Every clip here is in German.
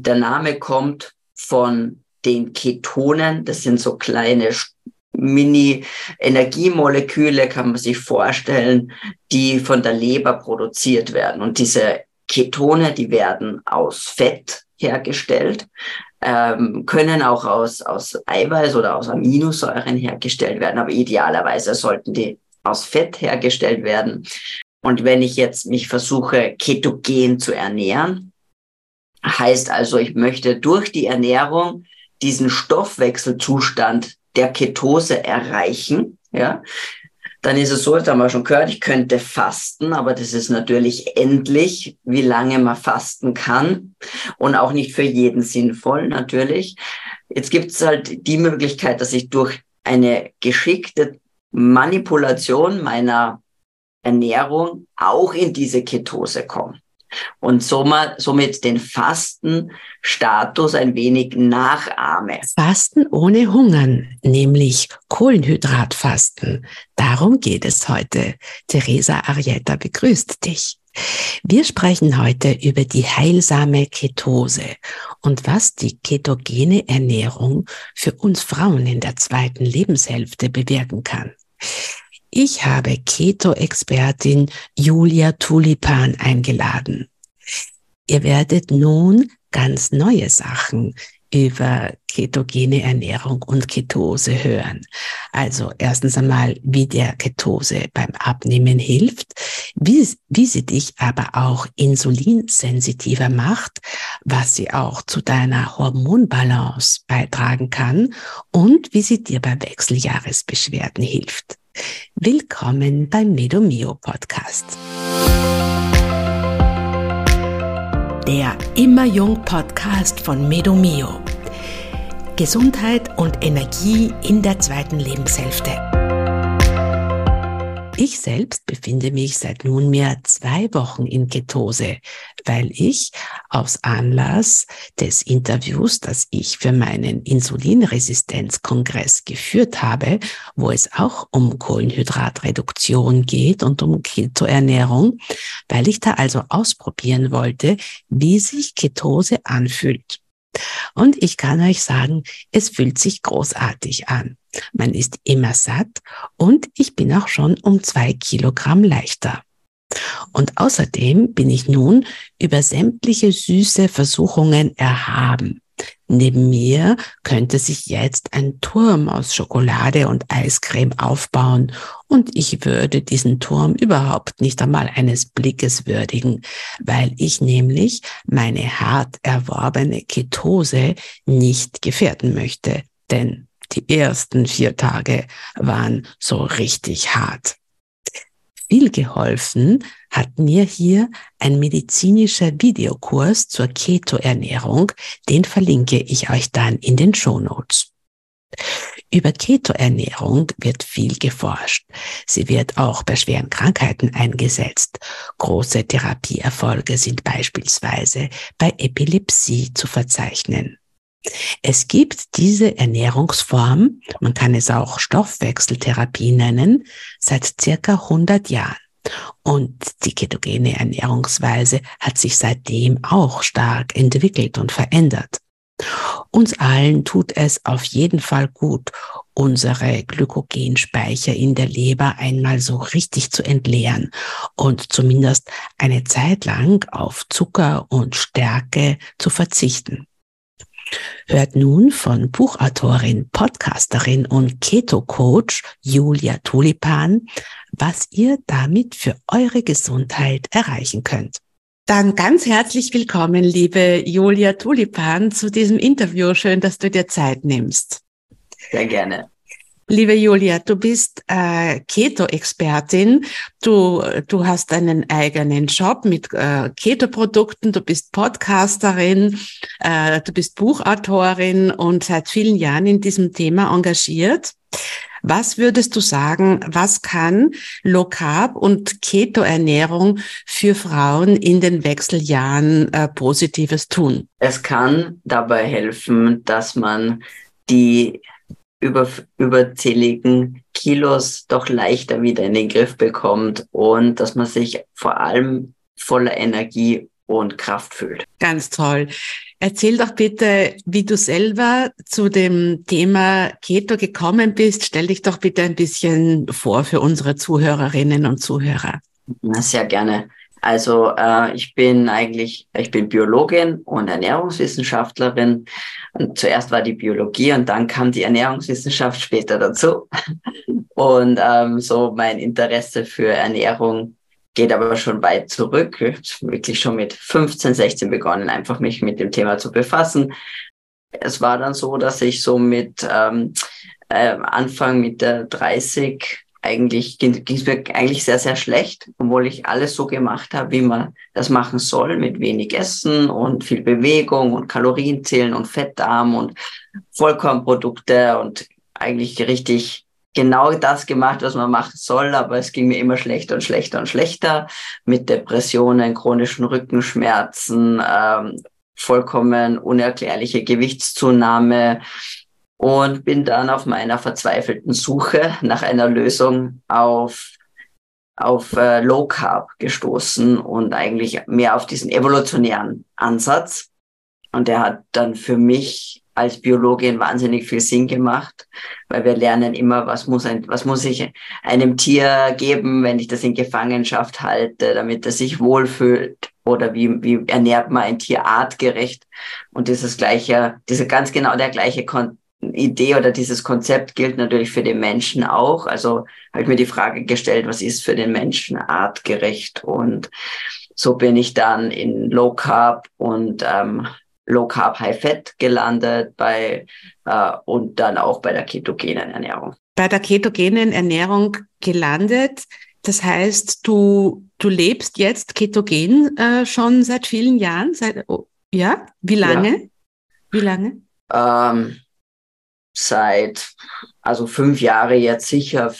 Der Name kommt von den Ketonen. Das sind so kleine Mini-Energiemoleküle, kann man sich vorstellen, die von der Leber produziert werden. Und diese Ketone, die werden aus Fett hergestellt, ähm, können auch aus, aus Eiweiß oder aus Aminosäuren hergestellt werden, aber idealerweise sollten die aus Fett hergestellt werden. Und wenn ich jetzt mich versuche, ketogen zu ernähren, heißt also, ich möchte durch die Ernährung diesen Stoffwechselzustand der Ketose erreichen, ja, dann ist es so, das haben wir schon gehört, ich könnte fasten, aber das ist natürlich endlich, wie lange man fasten kann und auch nicht für jeden sinnvoll natürlich. Jetzt gibt es halt die Möglichkeit, dass ich durch eine geschickte Manipulation meiner Ernährung auch in diese Ketose komme und somit den Fastenstatus ein wenig nachahme. Fasten ohne Hungern, nämlich Kohlenhydratfasten. Darum geht es heute. Theresa Arietta begrüßt dich. Wir sprechen heute über die heilsame Ketose und was die ketogene Ernährung für uns Frauen in der zweiten Lebenshälfte bewirken kann. Ich habe Keto-Expertin Julia Tulipan eingeladen. Ihr werdet nun ganz neue Sachen über ketogene Ernährung und Ketose hören. Also erstens einmal, wie der Ketose beim Abnehmen hilft, wie, wie sie dich aber auch insulinsensitiver macht, was sie auch zu deiner Hormonbalance beitragen kann und wie sie dir bei Wechseljahresbeschwerden hilft. Willkommen beim Medomio Podcast. Der Immer Jung Podcast von Medomio. Gesundheit und Energie in der zweiten Lebenshälfte. Ich selbst befinde mich seit nunmehr zwei Wochen in Ketose, weil ich aus Anlass des Interviews, das ich für meinen Insulinresistenzkongress geführt habe, wo es auch um Kohlenhydratreduktion geht und um Ketoernährung, weil ich da also ausprobieren wollte, wie sich Ketose anfühlt. Und ich kann euch sagen, es fühlt sich großartig an. Man ist immer satt und ich bin auch schon um zwei Kilogramm leichter. Und außerdem bin ich nun über sämtliche süße Versuchungen erhaben. Neben mir könnte sich jetzt ein Turm aus Schokolade und Eiscreme aufbauen und ich würde diesen Turm überhaupt nicht einmal eines Blickes würdigen, weil ich nämlich meine hart erworbene Ketose nicht gefährden möchte, denn die ersten vier Tage waren so richtig hart. Viel geholfen hat mir hier ein medizinischer Videokurs zur Keto-Ernährung. Den verlinke ich euch dann in den Show Notes. Über Keto-Ernährung wird viel geforscht. Sie wird auch bei schweren Krankheiten eingesetzt. Große Therapieerfolge sind beispielsweise bei Epilepsie zu verzeichnen. Es gibt diese Ernährungsform, man kann es auch Stoffwechseltherapie nennen, seit circa 100 Jahren. Und die ketogene Ernährungsweise hat sich seitdem auch stark entwickelt und verändert. Uns allen tut es auf jeden Fall gut, unsere Glykogenspeicher in der Leber einmal so richtig zu entleeren und zumindest eine Zeit lang auf Zucker und Stärke zu verzichten. Hört nun von Buchautorin, Podcasterin und Keto-Coach Julia Tulipan, was ihr damit für eure Gesundheit erreichen könnt. Dann ganz herzlich willkommen, liebe Julia Tulipan, zu diesem Interview. Schön, dass du dir Zeit nimmst. Sehr gerne. Liebe Julia, du bist äh, Keto-Expertin. Du, du hast einen eigenen Job mit äh, Keto-Produkten. Du bist Podcasterin. Äh, du bist Buchautorin und seit vielen Jahren in diesem Thema engagiert. Was würdest du sagen, was kann Low Carb und Keto-Ernährung für Frauen in den Wechseljahren äh, Positives tun? Es kann dabei helfen, dass man die über, überzähligen Kilos doch leichter wieder in den Griff bekommt und dass man sich vor allem voller Energie und Kraft fühlt. Ganz toll. Erzähl doch bitte, wie du selber zu dem Thema Keto gekommen bist. Stell dich doch bitte ein bisschen vor für unsere Zuhörerinnen und Zuhörer. Na, sehr gerne. Also äh, ich bin eigentlich, ich bin Biologin und Ernährungswissenschaftlerin. Und zuerst war die Biologie und dann kam die Ernährungswissenschaft später dazu. Und ähm, so mein Interesse für Ernährung geht aber schon weit zurück. Wirklich schon mit 15, 16 begonnen, einfach mich mit dem Thema zu befassen. Es war dann so, dass ich so mit ähm, äh, Anfang mit der 30 eigentlich ging es mir eigentlich sehr, sehr schlecht, obwohl ich alles so gemacht habe, wie man das machen soll, mit wenig Essen und viel Bewegung und Kalorienzählen und Fettarm und Vollkornprodukte und eigentlich richtig genau das gemacht, was man machen soll, aber es ging mir immer schlechter und schlechter und schlechter mit Depressionen, chronischen Rückenschmerzen, ähm, vollkommen unerklärliche Gewichtszunahme, und bin dann auf meiner verzweifelten Suche nach einer Lösung auf, auf äh, Low Carb gestoßen und eigentlich mehr auf diesen evolutionären Ansatz. Und der hat dann für mich als Biologin wahnsinnig viel Sinn gemacht, weil wir lernen immer, was muss ein, was muss ich einem Tier geben, wenn ich das in Gefangenschaft halte, damit es sich wohlfühlt oder wie, wie ernährt man ein Tier artgerecht und dieses gleiche, diese ganz genau der gleiche Kon Idee oder dieses Konzept gilt natürlich für den Menschen auch. Also habe ich mir die Frage gestellt, was ist für den Menschen artgerecht? Und so bin ich dann in Low Carb und ähm, Low Carb High Fat gelandet bei äh, und dann auch bei der ketogenen Ernährung. Bei der ketogenen Ernährung gelandet. Das heißt, du du lebst jetzt ketogen äh, schon seit vielen Jahren. Seit oh, ja, wie lange? Ja. Wie lange? Ähm, seit, also fünf Jahre jetzt sicher.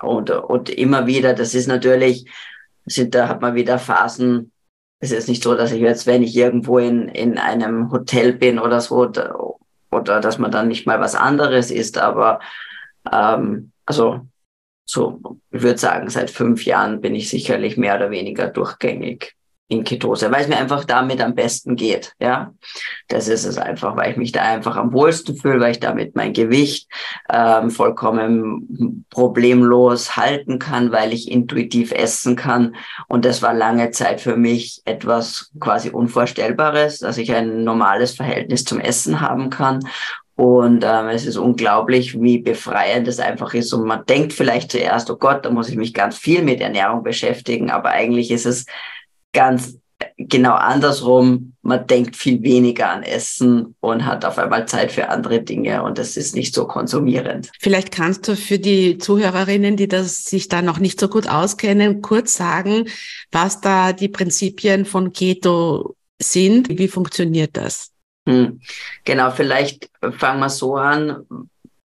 Und, und immer wieder, das ist natürlich, sind, da hat man wieder Phasen. Es ist nicht so, dass ich jetzt, wenn ich irgendwo in, in einem Hotel bin oder so, oder, oder dass man dann nicht mal was anderes isst, aber ähm, also so, ich würde sagen, seit fünf Jahren bin ich sicherlich mehr oder weniger durchgängig in Ketose, weil es mir einfach damit am besten geht. Ja, das ist es einfach, weil ich mich da einfach am wohlsten fühle, weil ich damit mein Gewicht ähm, vollkommen problemlos halten kann, weil ich intuitiv essen kann. Und das war lange Zeit für mich etwas quasi Unvorstellbares, dass ich ein normales Verhältnis zum Essen haben kann. Und ähm, es ist unglaublich, wie befreiend es einfach ist. Und man denkt vielleicht zuerst, oh Gott, da muss ich mich ganz viel mit Ernährung beschäftigen. Aber eigentlich ist es ganz genau andersrum. Man denkt viel weniger an Essen und hat auf einmal Zeit für andere Dinge und das ist nicht so konsumierend. Vielleicht kannst du für die Zuhörerinnen, die das sich da noch nicht so gut auskennen, kurz sagen, was da die Prinzipien von Keto sind. Wie funktioniert das? Hm. Genau, vielleicht fangen wir so an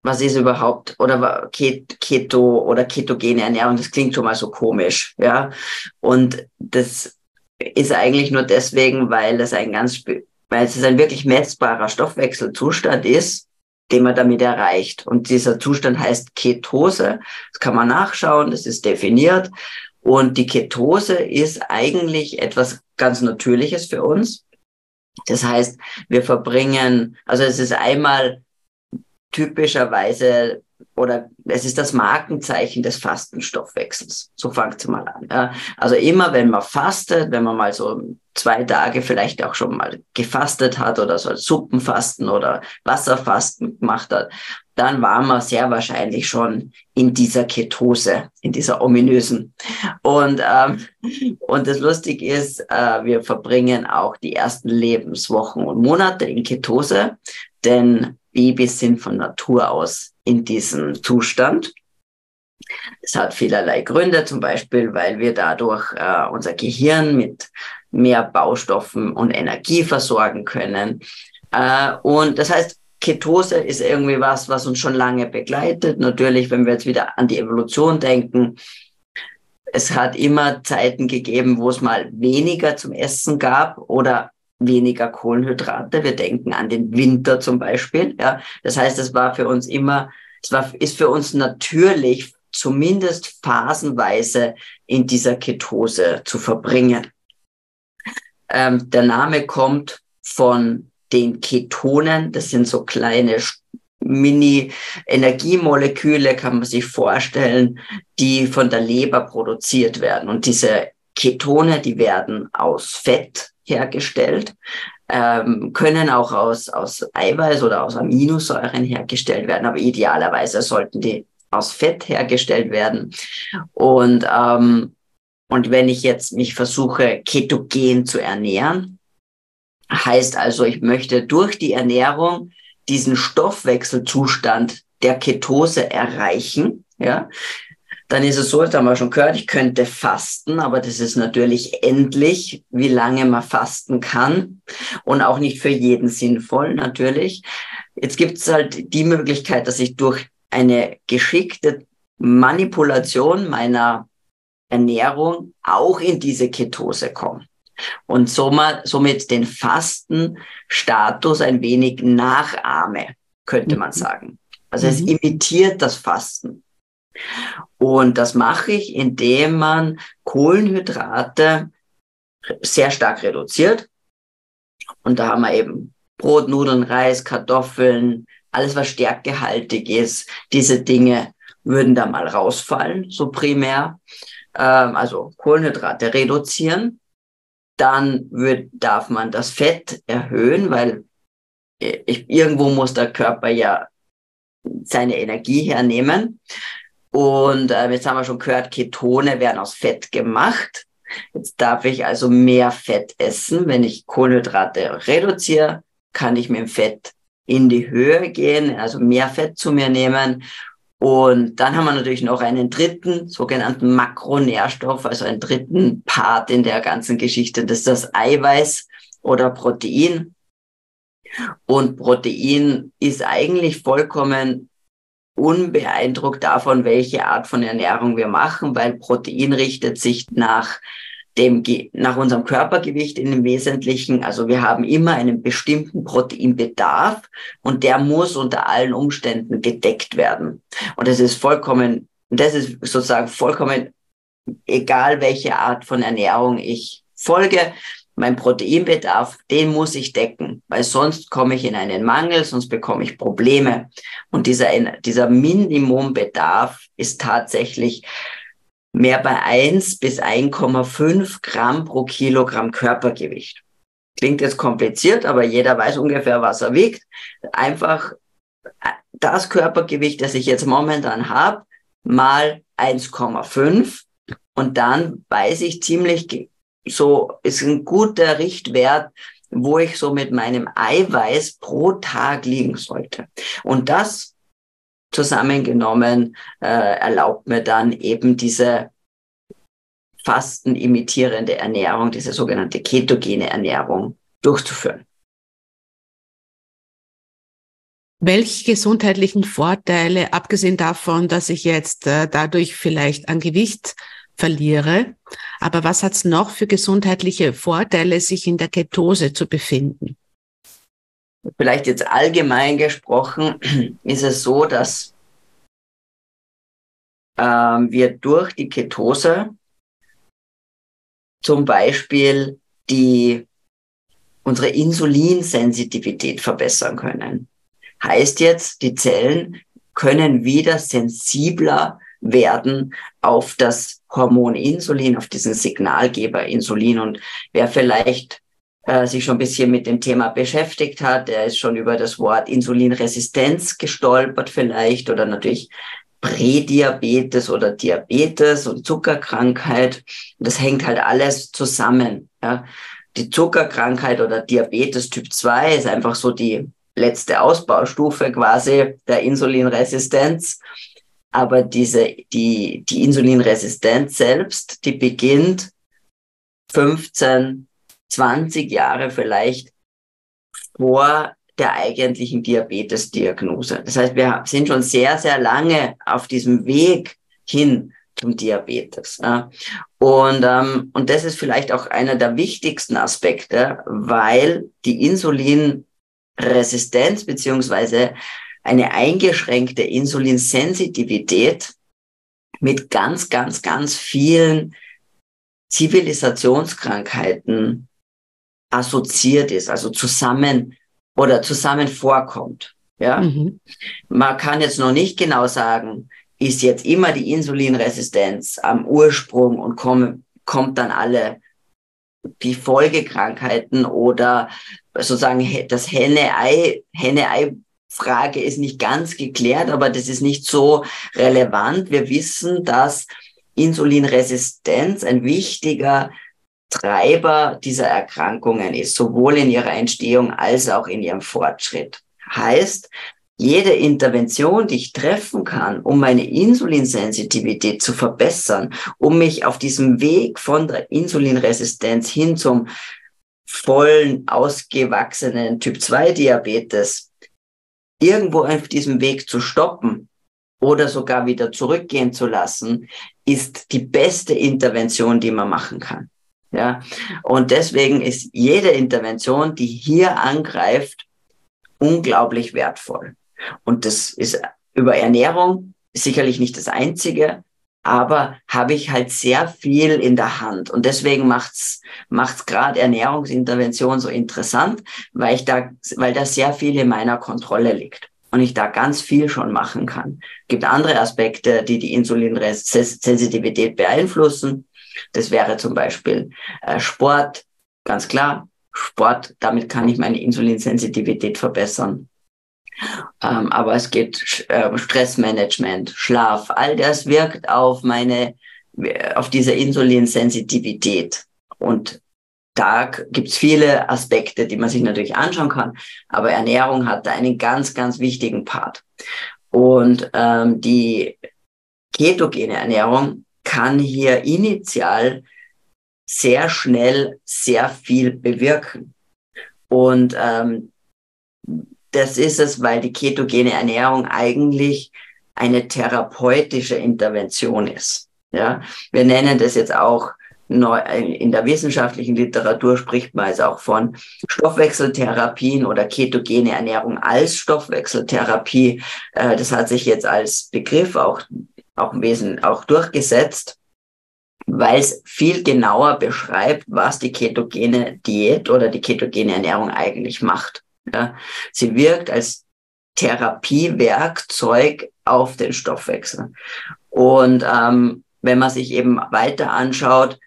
was ist überhaupt oder Keto oder ketogene Ernährung, das klingt schon mal so komisch, ja. Und das ist eigentlich nur deswegen, weil es ein ganz, weil es ein wirklich messbarer Stoffwechselzustand ist, den man damit erreicht. Und dieser Zustand heißt Ketose. Das kann man nachschauen, das ist definiert. Und die Ketose ist eigentlich etwas ganz Natürliches für uns. Das heißt, wir verbringen, also es ist einmal typischerweise oder es ist das Markenzeichen des Fastenstoffwechsels. So fangt es mal an. Ja. Also immer, wenn man fastet, wenn man mal so zwei Tage vielleicht auch schon mal gefastet hat oder so Suppenfasten oder Wasserfasten gemacht hat, dann war man sehr wahrscheinlich schon in dieser Ketose, in dieser ominösen. Und, ähm, und das Lustige ist, äh, wir verbringen auch die ersten Lebenswochen und Monate in Ketose, denn Babys sind von Natur aus in diesem Zustand. Es hat vielerlei Gründe, zum Beispiel, weil wir dadurch äh, unser Gehirn mit mehr Baustoffen und Energie versorgen können. Äh, und das heißt, Ketose ist irgendwie was, was uns schon lange begleitet. Natürlich, wenn wir jetzt wieder an die Evolution denken, es hat immer Zeiten gegeben, wo es mal weniger zum Essen gab oder weniger Kohlenhydrate. Wir denken an den Winter zum Beispiel. Ja, das heißt, es war für uns immer, es war, ist für uns natürlich, zumindest phasenweise in dieser Ketose zu verbringen. Ähm, der Name kommt von den Ketonen. Das sind so kleine Mini-Energiemoleküle, kann man sich vorstellen, die von der Leber produziert werden. Und diese Ketone, die werden aus Fett hergestellt, ähm, können auch aus, aus Eiweiß oder aus Aminosäuren hergestellt werden, aber idealerweise sollten die aus Fett hergestellt werden. Und, ähm, und wenn ich jetzt mich versuche, ketogen zu ernähren, heißt also, ich möchte durch die Ernährung diesen Stoffwechselzustand der Ketose erreichen, ja, dann ist es so, das haben wir schon gehört, ich könnte fasten, aber das ist natürlich endlich, wie lange man fasten kann und auch nicht für jeden sinnvoll natürlich. Jetzt gibt es halt die Möglichkeit, dass ich durch eine geschickte Manipulation meiner Ernährung auch in diese Ketose komme und somit den Fastenstatus ein wenig nachahme, könnte man mhm. sagen. Also es mhm. imitiert das Fasten. Und das mache ich, indem man Kohlenhydrate sehr stark reduziert. Und da haben wir eben Brot, Nudeln, Reis, Kartoffeln, alles was stärkehaltig ist. Diese Dinge würden da mal rausfallen, so primär. Ähm, also Kohlenhydrate reduzieren. Dann wird, darf man das Fett erhöhen, weil ich, irgendwo muss der Körper ja seine Energie hernehmen. Und äh, jetzt haben wir schon gehört, Ketone werden aus Fett gemacht. Jetzt darf ich also mehr Fett essen. Wenn ich Kohlenhydrate reduziere, kann ich mit dem Fett in die Höhe gehen, also mehr Fett zu mir nehmen. Und dann haben wir natürlich noch einen dritten sogenannten Makronährstoff, also einen dritten Part in der ganzen Geschichte. Das ist das Eiweiß oder Protein. Und Protein ist eigentlich vollkommen unbeeindruckt davon, welche Art von Ernährung wir machen, weil Protein richtet sich nach dem, nach unserem Körpergewicht in dem Wesentlichen. Also wir haben immer einen bestimmten Proteinbedarf und der muss unter allen Umständen gedeckt werden. Und das ist vollkommen, das ist sozusagen vollkommen egal, welche Art von Ernährung ich folge mein Proteinbedarf, den muss ich decken, weil sonst komme ich in einen Mangel, sonst bekomme ich Probleme. Und dieser, dieser Minimumbedarf ist tatsächlich mehr bei 1 bis 1,5 Gramm pro Kilogramm Körpergewicht. Klingt jetzt kompliziert, aber jeder weiß ungefähr, was er wiegt. Einfach das Körpergewicht, das ich jetzt momentan habe, mal 1,5 und dann weiß ich ziemlich so ist ein guter Richtwert, wo ich so mit meinem Eiweiß pro Tag liegen sollte. Und das zusammengenommen äh, erlaubt mir dann eben diese Fasten imitierende Ernährung, diese sogenannte ketogene Ernährung durchzuführen. Welche gesundheitlichen Vorteile, abgesehen davon, dass ich jetzt äh, dadurch vielleicht an Gewicht verliere. Aber was hat es noch für gesundheitliche Vorteile, sich in der Ketose zu befinden? Vielleicht jetzt allgemein gesprochen ist es so, dass ähm, wir durch die Ketose zum Beispiel die, unsere Insulinsensitivität verbessern können. Heißt jetzt, die Zellen können wieder sensibler werden auf das Hormon Insulin, auf diesen Signalgeber Insulin. Und wer vielleicht äh, sich schon ein bisschen mit dem Thema beschäftigt hat, der ist schon über das Wort Insulinresistenz gestolpert vielleicht oder natürlich Prädiabetes oder Diabetes und Zuckerkrankheit. Das hängt halt alles zusammen. Ja. Die Zuckerkrankheit oder Diabetes Typ 2 ist einfach so die letzte Ausbaustufe quasi der Insulinresistenz. Aber diese, die, die Insulinresistenz selbst, die beginnt 15, 20 Jahre vielleicht vor der eigentlichen Diabetesdiagnose. Das heißt, wir sind schon sehr, sehr lange auf diesem Weg hin zum Diabetes. Und, ähm, und das ist vielleicht auch einer der wichtigsten Aspekte, weil die Insulinresistenz beziehungsweise eine eingeschränkte Insulinsensitivität mit ganz, ganz, ganz vielen Zivilisationskrankheiten assoziiert ist, also zusammen oder zusammen vorkommt. Ja, mhm. man kann jetzt noch nicht genau sagen, ist jetzt immer die Insulinresistenz am Ursprung und kommen, kommt dann alle die Folgekrankheiten oder sozusagen das Henne-Ei, Henne-Ei-Frage ist nicht ganz geklärt, aber das ist nicht so relevant. Wir wissen, dass Insulinresistenz ein wichtiger Treiber dieser Erkrankungen ist, sowohl in ihrer Entstehung als auch in ihrem Fortschritt. Heißt, jede Intervention, die ich treffen kann, um meine Insulinsensitivität zu verbessern, um mich auf diesem Weg von der Insulinresistenz hin zum vollen, ausgewachsenen Typ-2-Diabetes irgendwo auf diesem Weg zu stoppen oder sogar wieder zurückgehen zu lassen, ist die beste Intervention, die man machen kann. Ja, und deswegen ist jede Intervention, die hier angreift, unglaublich wertvoll. Und das ist über Ernährung sicherlich nicht das einzige, aber habe ich halt sehr viel in der Hand. Und deswegen macht's macht's gerade Ernährungsintervention so interessant, weil ich da, weil da sehr viel in meiner Kontrolle liegt und ich da ganz viel schon machen kann. Es gibt andere Aspekte, die die Insulinsensitivität beeinflussen. Das wäre zum Beispiel äh, Sport, ganz klar. Sport, damit kann ich meine Insulinsensitivität verbessern. Ähm, aber es geht äh, Stressmanagement, Schlaf, all das wirkt auf meine, auf diese Insulinsensitivität. Und da gibt's viele Aspekte, die man sich natürlich anschauen kann. Aber Ernährung hat da einen ganz, ganz wichtigen Part. Und ähm, die ketogene Ernährung kann hier initial sehr schnell sehr viel bewirken. Und ähm, das ist es, weil die ketogene Ernährung eigentlich eine therapeutische Intervention ist. Ja, wir nennen das jetzt auch in der wissenschaftlichen Literatur spricht man also auch von Stoffwechseltherapien oder ketogene Ernährung als Stoffwechseltherapie. Äh, das hat sich jetzt als Begriff auch, auch, Wesen, auch durchgesetzt, weil es viel genauer beschreibt, was die ketogene Diät oder die ketogene Ernährung eigentlich macht. Ja, sie wirkt als Therapiewerkzeug auf den Stoffwechsel. Und ähm, wenn man sich eben weiter anschaut,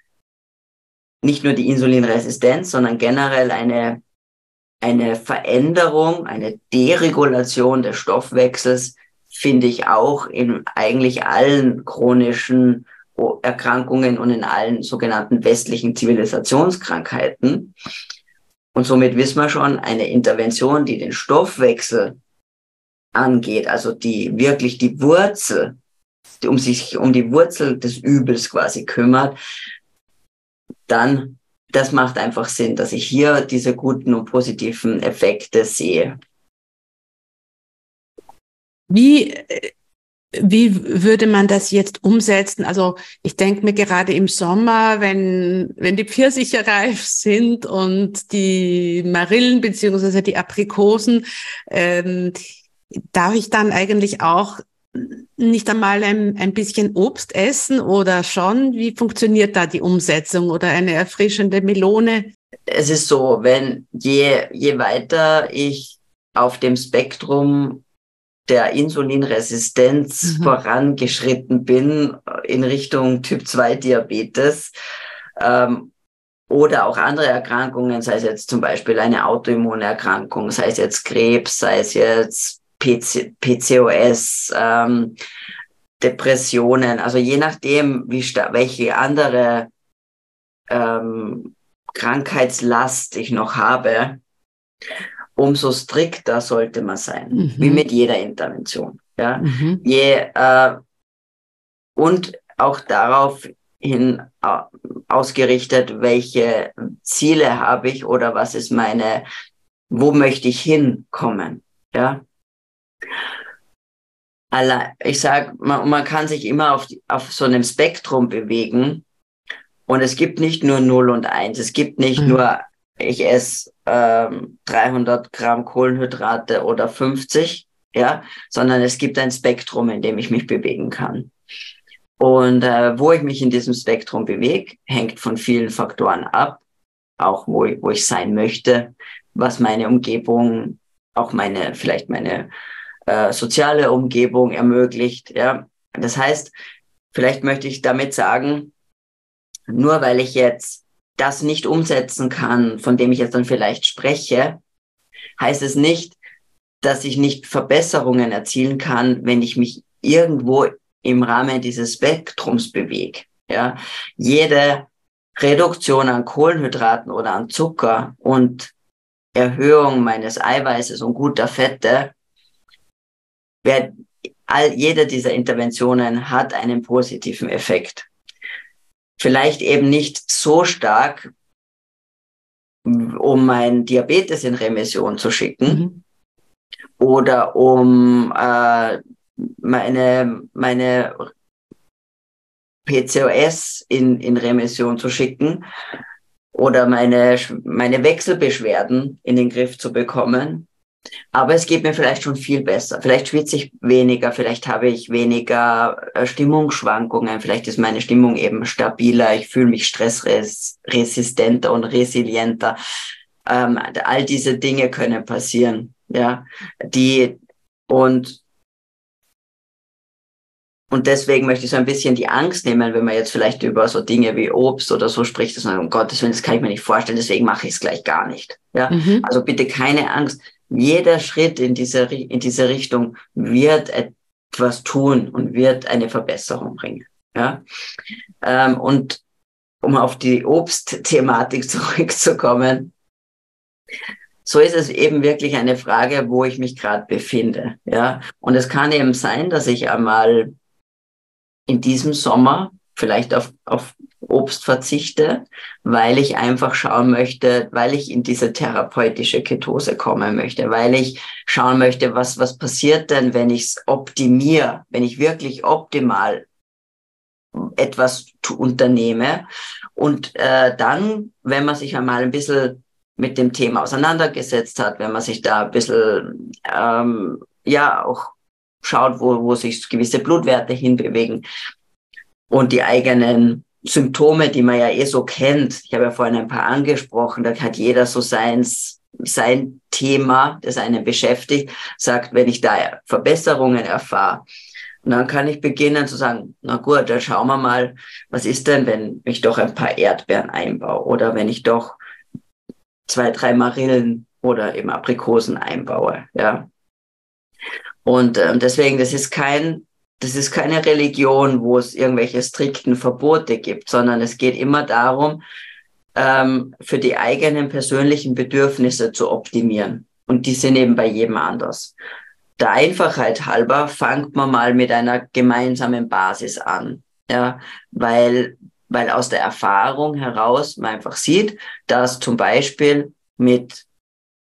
nicht nur die Insulinresistenz, sondern generell eine, eine Veränderung, eine Deregulation des Stoffwechsels, finde ich auch in eigentlich allen chronischen Erkrankungen und in allen sogenannten westlichen Zivilisationskrankheiten. Und somit wissen wir schon, eine Intervention, die den Stoffwechsel angeht, also die wirklich die Wurzel, die um sich um die Wurzel des Übels quasi kümmert, dann das macht einfach Sinn, dass ich hier diese guten und positiven Effekte sehe. Wie wie würde man das jetzt umsetzen? Also ich denke mir gerade im Sommer, wenn, wenn die Pfirsiche reif sind und die Marillen beziehungsweise die Aprikosen, ähm, darf ich dann eigentlich auch nicht einmal ein, ein bisschen Obst essen oder schon? Wie funktioniert da die Umsetzung oder eine erfrischende Melone? Es ist so, wenn je, je weiter ich auf dem Spektrum der Insulinresistenz mhm. vorangeschritten bin in Richtung Typ 2 Diabetes ähm, oder auch andere Erkrankungen, sei es jetzt zum Beispiel eine Autoimmunerkrankung, sei es jetzt Krebs, sei es jetzt PC, PCOS, ähm, Depressionen, also je nachdem, wie welche andere ähm, Krankheitslast ich noch habe, umso strikter sollte man sein, mhm. wie mit jeder Intervention. Ja? Mhm. Je, äh, und auch darauf hin äh, ausgerichtet, welche Ziele habe ich oder was ist meine, wo möchte ich hinkommen. Ja? Ich sage, man, man kann sich immer auf, auf so einem Spektrum bewegen. Und es gibt nicht nur 0 und 1. Es gibt nicht mhm. nur ich esse ähm, 300 Gramm Kohlenhydrate oder 50, ja, sondern es gibt ein Spektrum, in dem ich mich bewegen kann. Und äh, wo ich mich in diesem Spektrum bewege, hängt von vielen Faktoren ab. auch wo, wo ich sein möchte, was meine Umgebung, auch meine, vielleicht meine äh, soziale Umgebung ermöglicht. Ja, das heißt, vielleicht möchte ich damit sagen, nur weil ich jetzt das nicht umsetzen kann, von dem ich jetzt dann vielleicht spreche, heißt es nicht, dass ich nicht Verbesserungen erzielen kann, wenn ich mich irgendwo im Rahmen dieses Spektrums bewege. Ja, jede Reduktion an Kohlenhydraten oder an Zucker und Erhöhung meines Eiweißes und guter Fette, wer, all, jede dieser Interventionen hat einen positiven Effekt. Vielleicht eben nicht so stark, um mein Diabetes in Remission zu schicken mhm. oder um äh, meine, meine PCOS in, in Remission zu schicken oder meine, meine Wechselbeschwerden in den Griff zu bekommen. Aber es geht mir vielleicht schon viel besser. Vielleicht schwitze ich weniger, vielleicht habe ich weniger äh, Stimmungsschwankungen, vielleicht ist meine Stimmung eben stabiler, ich fühle mich stressresistenter und resilienter. Ähm, all diese Dinge können passieren, ja, die und und deswegen möchte ich so ein bisschen die Angst nehmen, wenn man jetzt vielleicht über so Dinge wie Obst oder so spricht, dass man, um Gottes Willen, das kann ich mir nicht vorstellen, deswegen mache ich es gleich gar nicht. Ja, mhm. also bitte keine Angst. Jeder Schritt in diese, in diese Richtung wird etwas tun und wird eine Verbesserung bringen. Ja, ähm, und um auf die Obstthematik zurückzukommen, so ist es eben wirklich eine Frage, wo ich mich gerade befinde. Ja, und es kann eben sein, dass ich einmal in diesem Sommer vielleicht auf, auf Obst verzichte, weil ich einfach schauen möchte, weil ich in diese therapeutische Ketose kommen möchte, weil ich schauen möchte, was, was passiert denn, wenn ich es optimiere, wenn ich wirklich optimal etwas unternehme. Und äh, dann, wenn man sich einmal ein bisschen mit dem Thema auseinandergesetzt hat, wenn man sich da ein bisschen, ähm, ja, auch schaut, wo, wo sich gewisse Blutwerte hinbewegen und die eigenen Symptome, die man ja eh so kennt. Ich habe ja vorhin ein paar angesprochen, da hat jeder so seins, sein Thema, das einen beschäftigt, sagt, wenn ich da Verbesserungen erfahre, und dann kann ich beginnen zu sagen, na gut, dann schauen wir mal, was ist denn, wenn ich doch ein paar Erdbeeren einbaue oder wenn ich doch zwei, drei Marillen oder eben Aprikosen einbaue, ja. Und äh, deswegen, das ist kein, das ist keine Religion, wo es irgendwelche strikten Verbote gibt, sondern es geht immer darum, ähm, für die eigenen persönlichen Bedürfnisse zu optimieren. Und die sind eben bei jedem anders. Der Einfachheit halber fangt man mal mit einer gemeinsamen Basis an. Ja, weil, weil aus der Erfahrung heraus man einfach sieht, dass zum Beispiel mit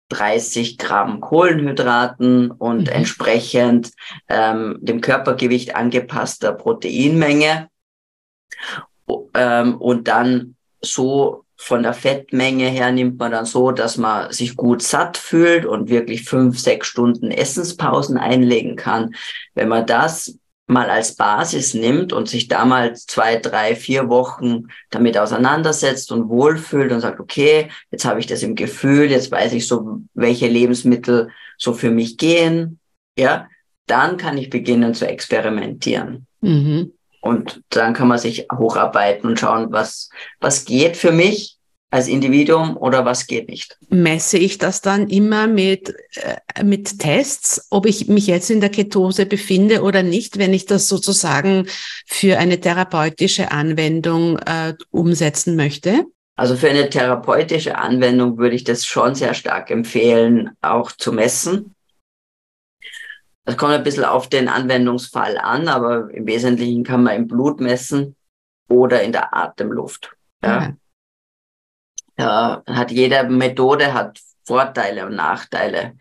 30 Gramm Kohlenhydraten und mhm. entsprechend ähm, dem Körpergewicht angepasster Proteinmenge ähm, und dann so von der Fettmenge her nimmt man dann so, dass man sich gut satt fühlt und wirklich fünf, sechs Stunden Essenspausen einlegen kann. Wenn man das mal als Basis nimmt und sich da mal zwei, drei, vier Wochen damit auseinandersetzt und wohlfühlt und sagt, okay, jetzt habe ich das im Gefühl, jetzt weiß ich so, welche Lebensmittel so für mich gehen, ja, dann kann ich beginnen zu experimentieren. Mhm. Und dann kann man sich hocharbeiten und schauen, was, was geht für mich als Individuum oder was geht nicht. Messe ich das dann immer mit, äh, mit Tests, ob ich mich jetzt in der Ketose befinde oder nicht, wenn ich das sozusagen für eine therapeutische Anwendung äh, umsetzen möchte? Also für eine therapeutische Anwendung würde ich das schon sehr stark empfehlen, auch zu messen. Das kommt ein bisschen auf den Anwendungsfall an, aber im Wesentlichen kann man im Blut messen oder in der Atemluft. Ja. Okay ja, hat jede Methode hat Vorteile und Nachteile.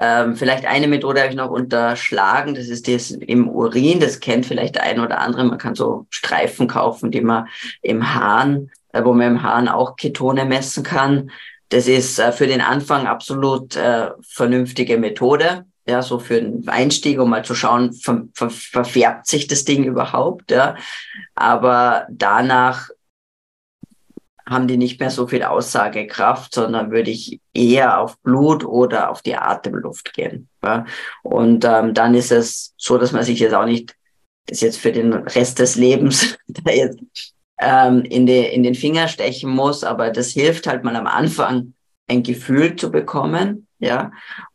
Ähm, vielleicht eine Methode habe ich noch unterschlagen, das ist das im Urin, das kennt vielleicht der ein oder andere. Man kann so Streifen kaufen, die man im Hahn, äh, wo man im Hahn auch Ketone messen kann. Das ist äh, für den Anfang absolut äh, vernünftige Methode. Ja, so für den Einstieg, um mal zu schauen, ver ver verfärbt sich das Ding überhaupt, ja. Aber danach haben die nicht mehr so viel Aussagekraft, sondern würde ich eher auf Blut oder auf die Atemluft gehen. Ja? Und ähm, dann ist es so, dass man sich jetzt auch nicht das jetzt für den Rest des Lebens jetzt, ähm, in, die, in den Finger stechen muss, aber das hilft halt mal am Anfang ein Gefühl zu bekommen, ja.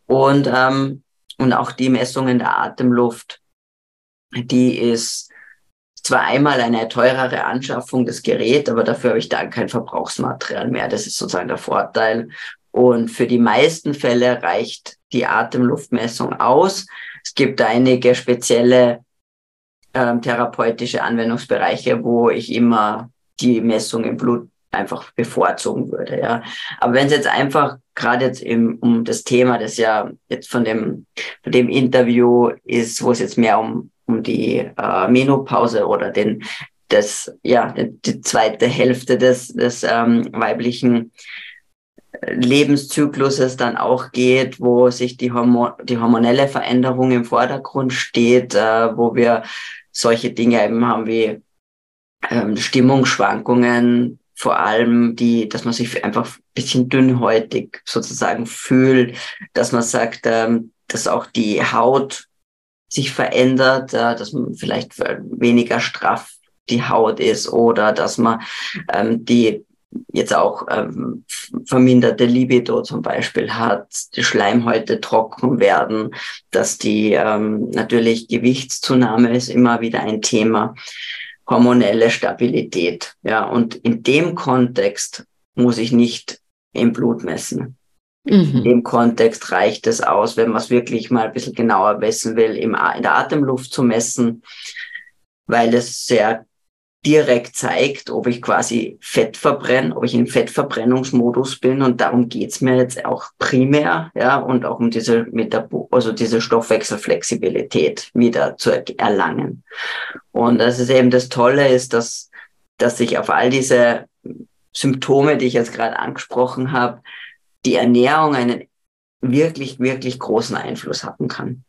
Und, ähm, und auch die Messungen der Atemluft, die ist zwar einmal eine teurere Anschaffung des Geräts, aber dafür habe ich dann kein Verbrauchsmaterial mehr. Das ist sozusagen der Vorteil. Und für die meisten Fälle reicht die Atemluftmessung aus. Es gibt einige spezielle ähm, therapeutische Anwendungsbereiche, wo ich immer die Messung im Blut einfach bevorzugen würde. Ja. Aber wenn es jetzt einfach gerade jetzt im, um das Thema, das ja jetzt von dem, von dem Interview ist, wo es jetzt mehr um, um die äh, Menopause oder den, das, ja, die zweite Hälfte des, des ähm, weiblichen Lebenszykluses dann auch geht, wo sich die, Hormon die hormonelle Veränderung im Vordergrund steht, äh, wo wir solche Dinge eben haben wie ähm, Stimmungsschwankungen, vor allem die, dass man sich einfach ein bisschen dünnhäutig sozusagen fühlt, dass man sagt, ähm, dass auch die Haut sich verändert, äh, dass man vielleicht weniger straff die Haut ist oder dass man ähm, die jetzt auch ähm, verminderte Libido zum Beispiel hat, die Schleimhäute trocken werden, dass die ähm, natürlich Gewichtszunahme ist immer wieder ein Thema, hormonelle Stabilität. Ja, und in dem Kontext muss ich nicht im Blut messen. Mhm. In dem Kontext reicht es aus, wenn man es wirklich mal ein bisschen genauer messen will, im, in der Atemluft zu messen, weil es sehr direkt zeigt, ob ich quasi Fett verbrenne, ob ich im Fettverbrennungsmodus bin und darum geht's mir jetzt auch primär, ja, und auch um diese Metabo also diese Stoffwechselflexibilität wieder zu erlangen. Und das ist eben das Tolle ist, dass, dass sich auf all diese Symptome, die ich jetzt gerade angesprochen habe, die Ernährung einen wirklich, wirklich großen Einfluss haben kann.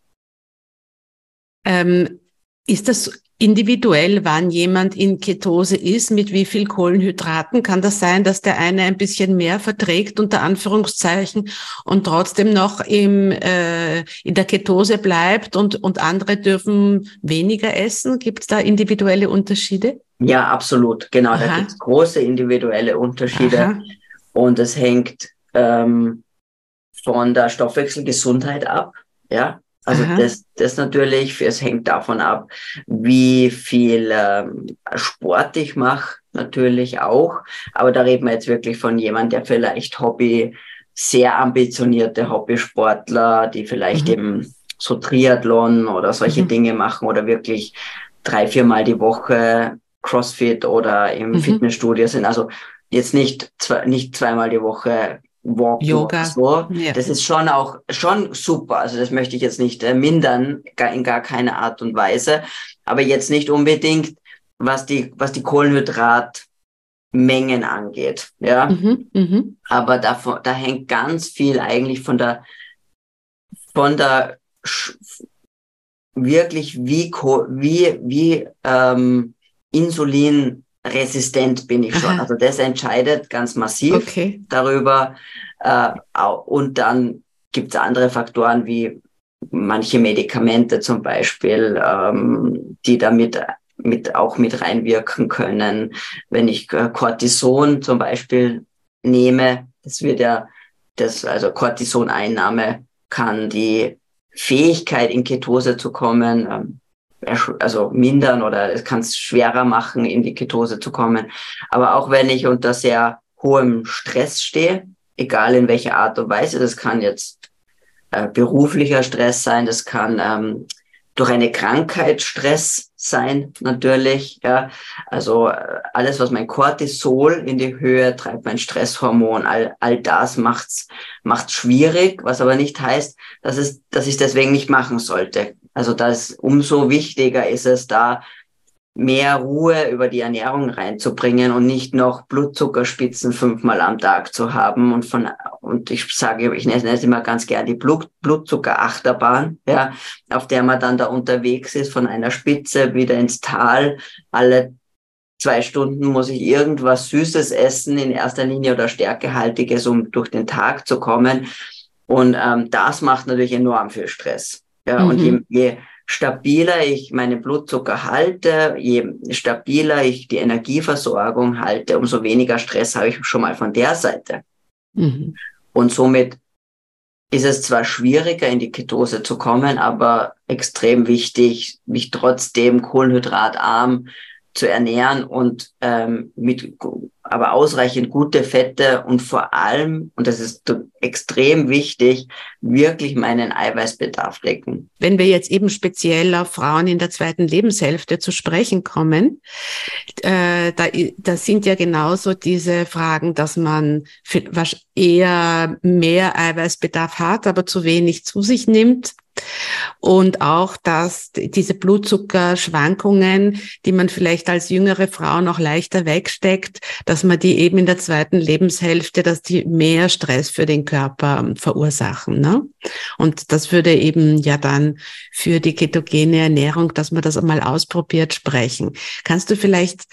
Ähm, ist das individuell, wann jemand in Ketose ist, mit wie viel Kohlenhydraten. Kann das sein, dass der eine ein bisschen mehr verträgt, unter Anführungszeichen, und trotzdem noch im, äh, in der Ketose bleibt und, und andere dürfen weniger essen? Gibt es da individuelle Unterschiede? Ja, absolut. Genau, Aha. da gibt es große individuelle Unterschiede. Aha. Und es hängt ähm, von der Stoffwechselgesundheit ab. Ja, also das, das natürlich, es hängt davon ab, wie viel ähm, Sport ich mache, natürlich auch. Aber da reden wir jetzt wirklich von jemand, der vielleicht Hobby, sehr ambitionierte Hobbysportler, die vielleicht mhm. eben so Triathlon oder solche mhm. Dinge machen oder wirklich drei, viermal die Woche Crossfit oder im mhm. Fitnessstudio sind. Also jetzt nicht, zwei, nicht zweimal die Woche Walk Yoga. So. Ja. Das ist schon auch schon super. Also das möchte ich jetzt nicht äh, mindern, gar, in gar keine Art und Weise. Aber jetzt nicht unbedingt, was die, was die Kohlenhydratmengen angeht. Ja. Mhm, mh. Aber davon, da hängt ganz viel eigentlich von der, von der wirklich wie, wie, wie ähm, Insulin resistent bin ich schon. Aha. Also das entscheidet ganz massiv okay. darüber. Äh, und dann gibt es andere Faktoren wie manche Medikamente zum Beispiel, ähm, die damit mit, auch mit reinwirken können. Wenn ich äh, Cortison zum Beispiel nehme, das wird ja, das, also Cortisoneinnahme kann die Fähigkeit in Ketose zu kommen, ähm, also mindern oder es kann es schwerer machen, in die Ketose zu kommen. Aber auch wenn ich unter sehr hohem Stress stehe, egal in welcher Art und Weise, das kann jetzt äh, beruflicher Stress sein, das kann ähm, durch eine Krankheit Stress sein, natürlich. Ja, also äh, alles, was mein Cortisol in die Höhe treibt, mein Stresshormon, all, all das macht's macht's schwierig, was aber nicht heißt, dass es, dass ich deswegen nicht machen sollte. Also das umso wichtiger ist es da mehr Ruhe über die Ernährung reinzubringen und nicht noch Blutzuckerspitzen fünfmal am Tag zu haben und von und ich sage, ich nenne es immer ganz gern die Blut, Blutzuckerachterbahn, ja, auf der man dann da unterwegs ist von einer Spitze wieder ins Tal alle zwei Stunden muss ich irgendwas Süßes essen, in erster Linie oder Stärkehaltiges, um durch den Tag zu kommen. Und ähm, das macht natürlich enorm viel Stress. Ja, mhm. und je, je stabiler ich meine Blutzucker halte, je stabiler ich die Energieversorgung halte, umso weniger Stress habe ich schon mal von der Seite. Mhm. Und somit ist es zwar schwieriger, in die Ketose zu kommen, aber extrem wichtig, mich trotzdem kohlenhydratarm zu ernähren und ähm, mit aber ausreichend gute Fette und vor allem, und das ist extrem wichtig, wirklich meinen Eiweißbedarf decken. Wenn wir jetzt eben speziell auf Frauen in der zweiten Lebenshälfte zu sprechen kommen, äh, da, da sind ja genauso diese Fragen, dass man eher mehr Eiweißbedarf hat, aber zu wenig zu sich nimmt und auch, dass diese Blutzuckerschwankungen, die man vielleicht als jüngere Frau noch leichter wegsteckt, dass man die eben in der zweiten Lebenshälfte, dass die mehr Stress für den Körper verursachen. Ne? Und das würde eben ja dann für die ketogene Ernährung, dass man das einmal ausprobiert, sprechen. Kannst du vielleicht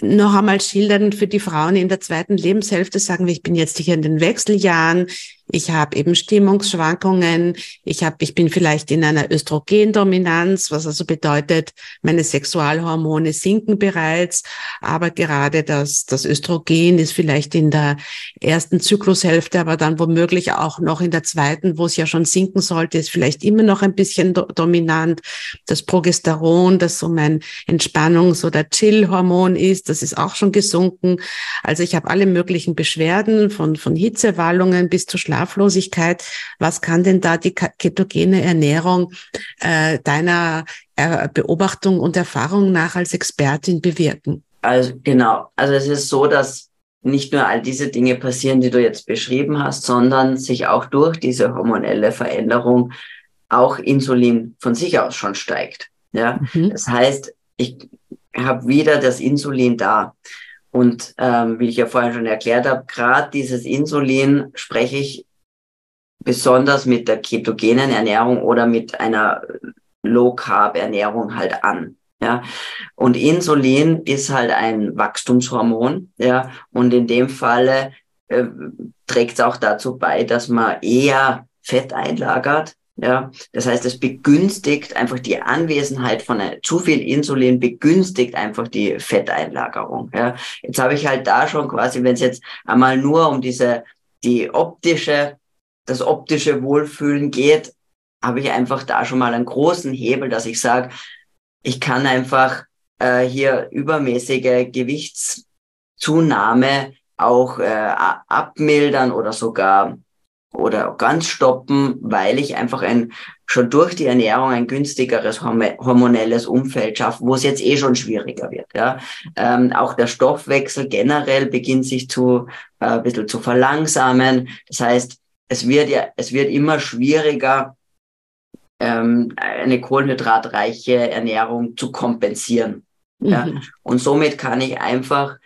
noch einmal schildern für die Frauen in der zweiten Lebenshälfte, sagen wir, ich bin jetzt hier in den Wechseljahren, ich habe eben Stimmungsschwankungen, ich habe, ich bin vielleicht in einer Östrogendominanz, was also bedeutet, meine Sexualhormone sinken bereits, aber gerade das, das Östrogen ist vielleicht in der ersten Zyklushälfte, aber dann womöglich auch noch in der zweiten, wo es ja schon sinken sollte, ist vielleicht immer noch ein bisschen do dominant. Das Progesteron, das so mein Entspannungs- oder Chill-Hormon ist, das ist auch schon gesunken. Also ich habe alle möglichen Beschwerden von, von Hitzewallungen bis zu Schlaf Schlaflosigkeit. Was kann denn da die ketogene Ernährung äh, deiner äh, Beobachtung und Erfahrung nach als Expertin bewirken? Also genau, also es ist so, dass nicht nur all diese Dinge passieren, die du jetzt beschrieben hast, sondern sich auch durch diese hormonelle Veränderung auch Insulin von sich aus schon steigt. Ja, mhm. das heißt, ich habe wieder das Insulin da. Und ähm, wie ich ja vorhin schon erklärt habe, gerade dieses Insulin spreche ich besonders mit der ketogenen Ernährung oder mit einer Low-Carb-Ernährung halt an. Ja, und Insulin ist halt ein Wachstumshormon, ja, und in dem Falle äh, trägt es auch dazu bei, dass man eher Fett einlagert, ja, das heißt, es begünstigt einfach die Anwesenheit von äh, zu viel Insulin, begünstigt einfach die Fetteinlagerung. Ja. Jetzt habe ich halt da schon quasi, wenn es jetzt einmal nur um diese, die optische, das optische Wohlfühlen geht, habe ich einfach da schon mal einen großen Hebel, dass ich sage, ich kann einfach äh, hier übermäßige Gewichtszunahme auch äh, abmildern oder sogar oder ganz stoppen, weil ich einfach ein schon durch die Ernährung ein günstigeres hormonelles Umfeld schaffe, wo es jetzt eh schon schwieriger wird. Ja. Ähm, auch der Stoffwechsel generell beginnt sich zu äh, ein bisschen zu verlangsamen. Das heißt, es wird ja, es wird immer schwieriger, ähm, eine kohlenhydratreiche Ernährung zu kompensieren. Mhm. Ja. Und somit kann ich einfach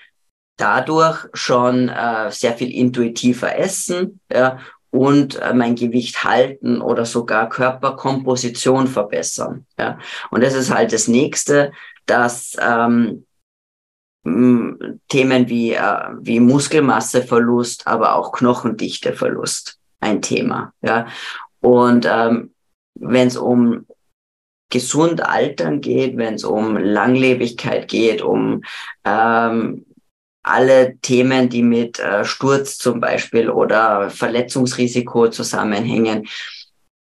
dadurch schon äh, sehr viel intuitiver essen ja, und äh, mein Gewicht halten oder sogar Körperkomposition verbessern. Ja. Und das ist halt das nächste, dass ähm, Themen wie, äh, wie Muskelmasseverlust, aber auch Knochendichteverlust ein Thema. Ja. Und ähm, wenn es um gesund altern geht, wenn es um Langlebigkeit geht, um ähm, alle Themen, die mit äh, Sturz zum Beispiel oder Verletzungsrisiko zusammenhängen,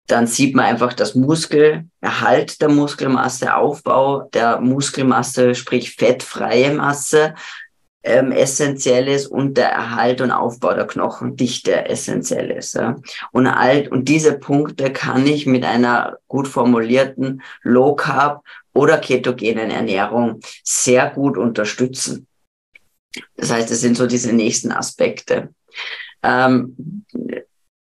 dann sieht man einfach, dass Muskelerhalt der Muskelmasse, Aufbau der Muskelmasse, sprich fettfreie Masse, ähm, essentiell ist und der Erhalt und Aufbau der Knochendichte essentiell ist. Ja. Und, all, und diese Punkte kann ich mit einer gut formulierten Low Carb oder ketogenen Ernährung sehr gut unterstützen. Das heißt, es sind so diese nächsten Aspekte. Ähm,